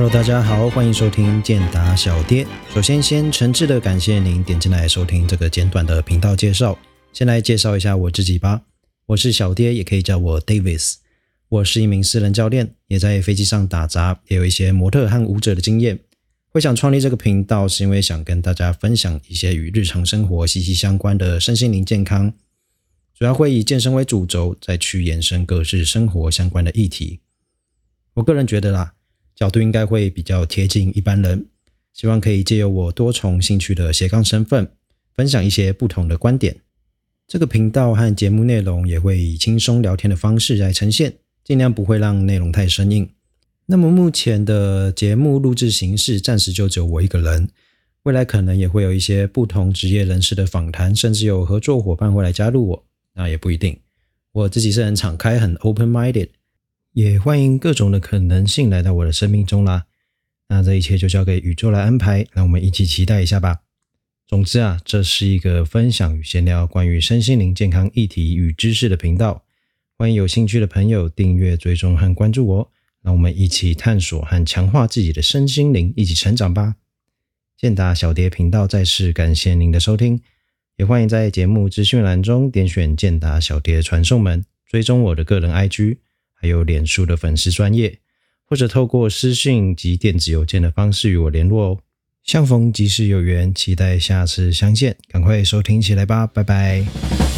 Hello，大家好，欢迎收听健达小爹。首先，先诚挚的感谢您点进来收听这个简短的频道介绍。先来介绍一下我自己吧，我是小爹，也可以叫我 Davis。我是一名私人教练，也在飞机上打杂，也有一些模特和舞者的经验。会想创立这个频道，是因为想跟大家分享一些与日常生活息息相关的身心灵健康，主要会以健身为主轴，再去延伸各式生活相关的议题。我个人觉得啦。角度应该会比较贴近一般人，希望可以借由我多重兴趣的斜杠身份，分享一些不同的观点。这个频道和节目内容也会以轻松聊天的方式来呈现，尽量不会让内容太生硬。那么目前的节目录制形式暂时就只有我一个人，未来可能也会有一些不同职业人士的访谈，甚至有合作伙伴会来加入我，那也不一定。我自己是很敞开、很 open-minded。也欢迎各种的可能性来到我的生命中啦。那这一切就交给宇宙来安排，让我们一起期待一下吧。总之啊，这是一个分享与闲聊关于身心灵健康议题与知识的频道。欢迎有兴趣的朋友订阅、追踪和关注我，让我们一起探索和强化自己的身心灵，一起成长吧。健达小蝶频道再次感谢您的收听，也欢迎在节目资讯栏中点选健达小蝶传送门，追踪我的个人 IG。还有脸书的粉丝专业，或者透过私信及电子邮件的方式与我联络哦。相逢即是有缘，期待下次相见，赶快收听起来吧，拜拜。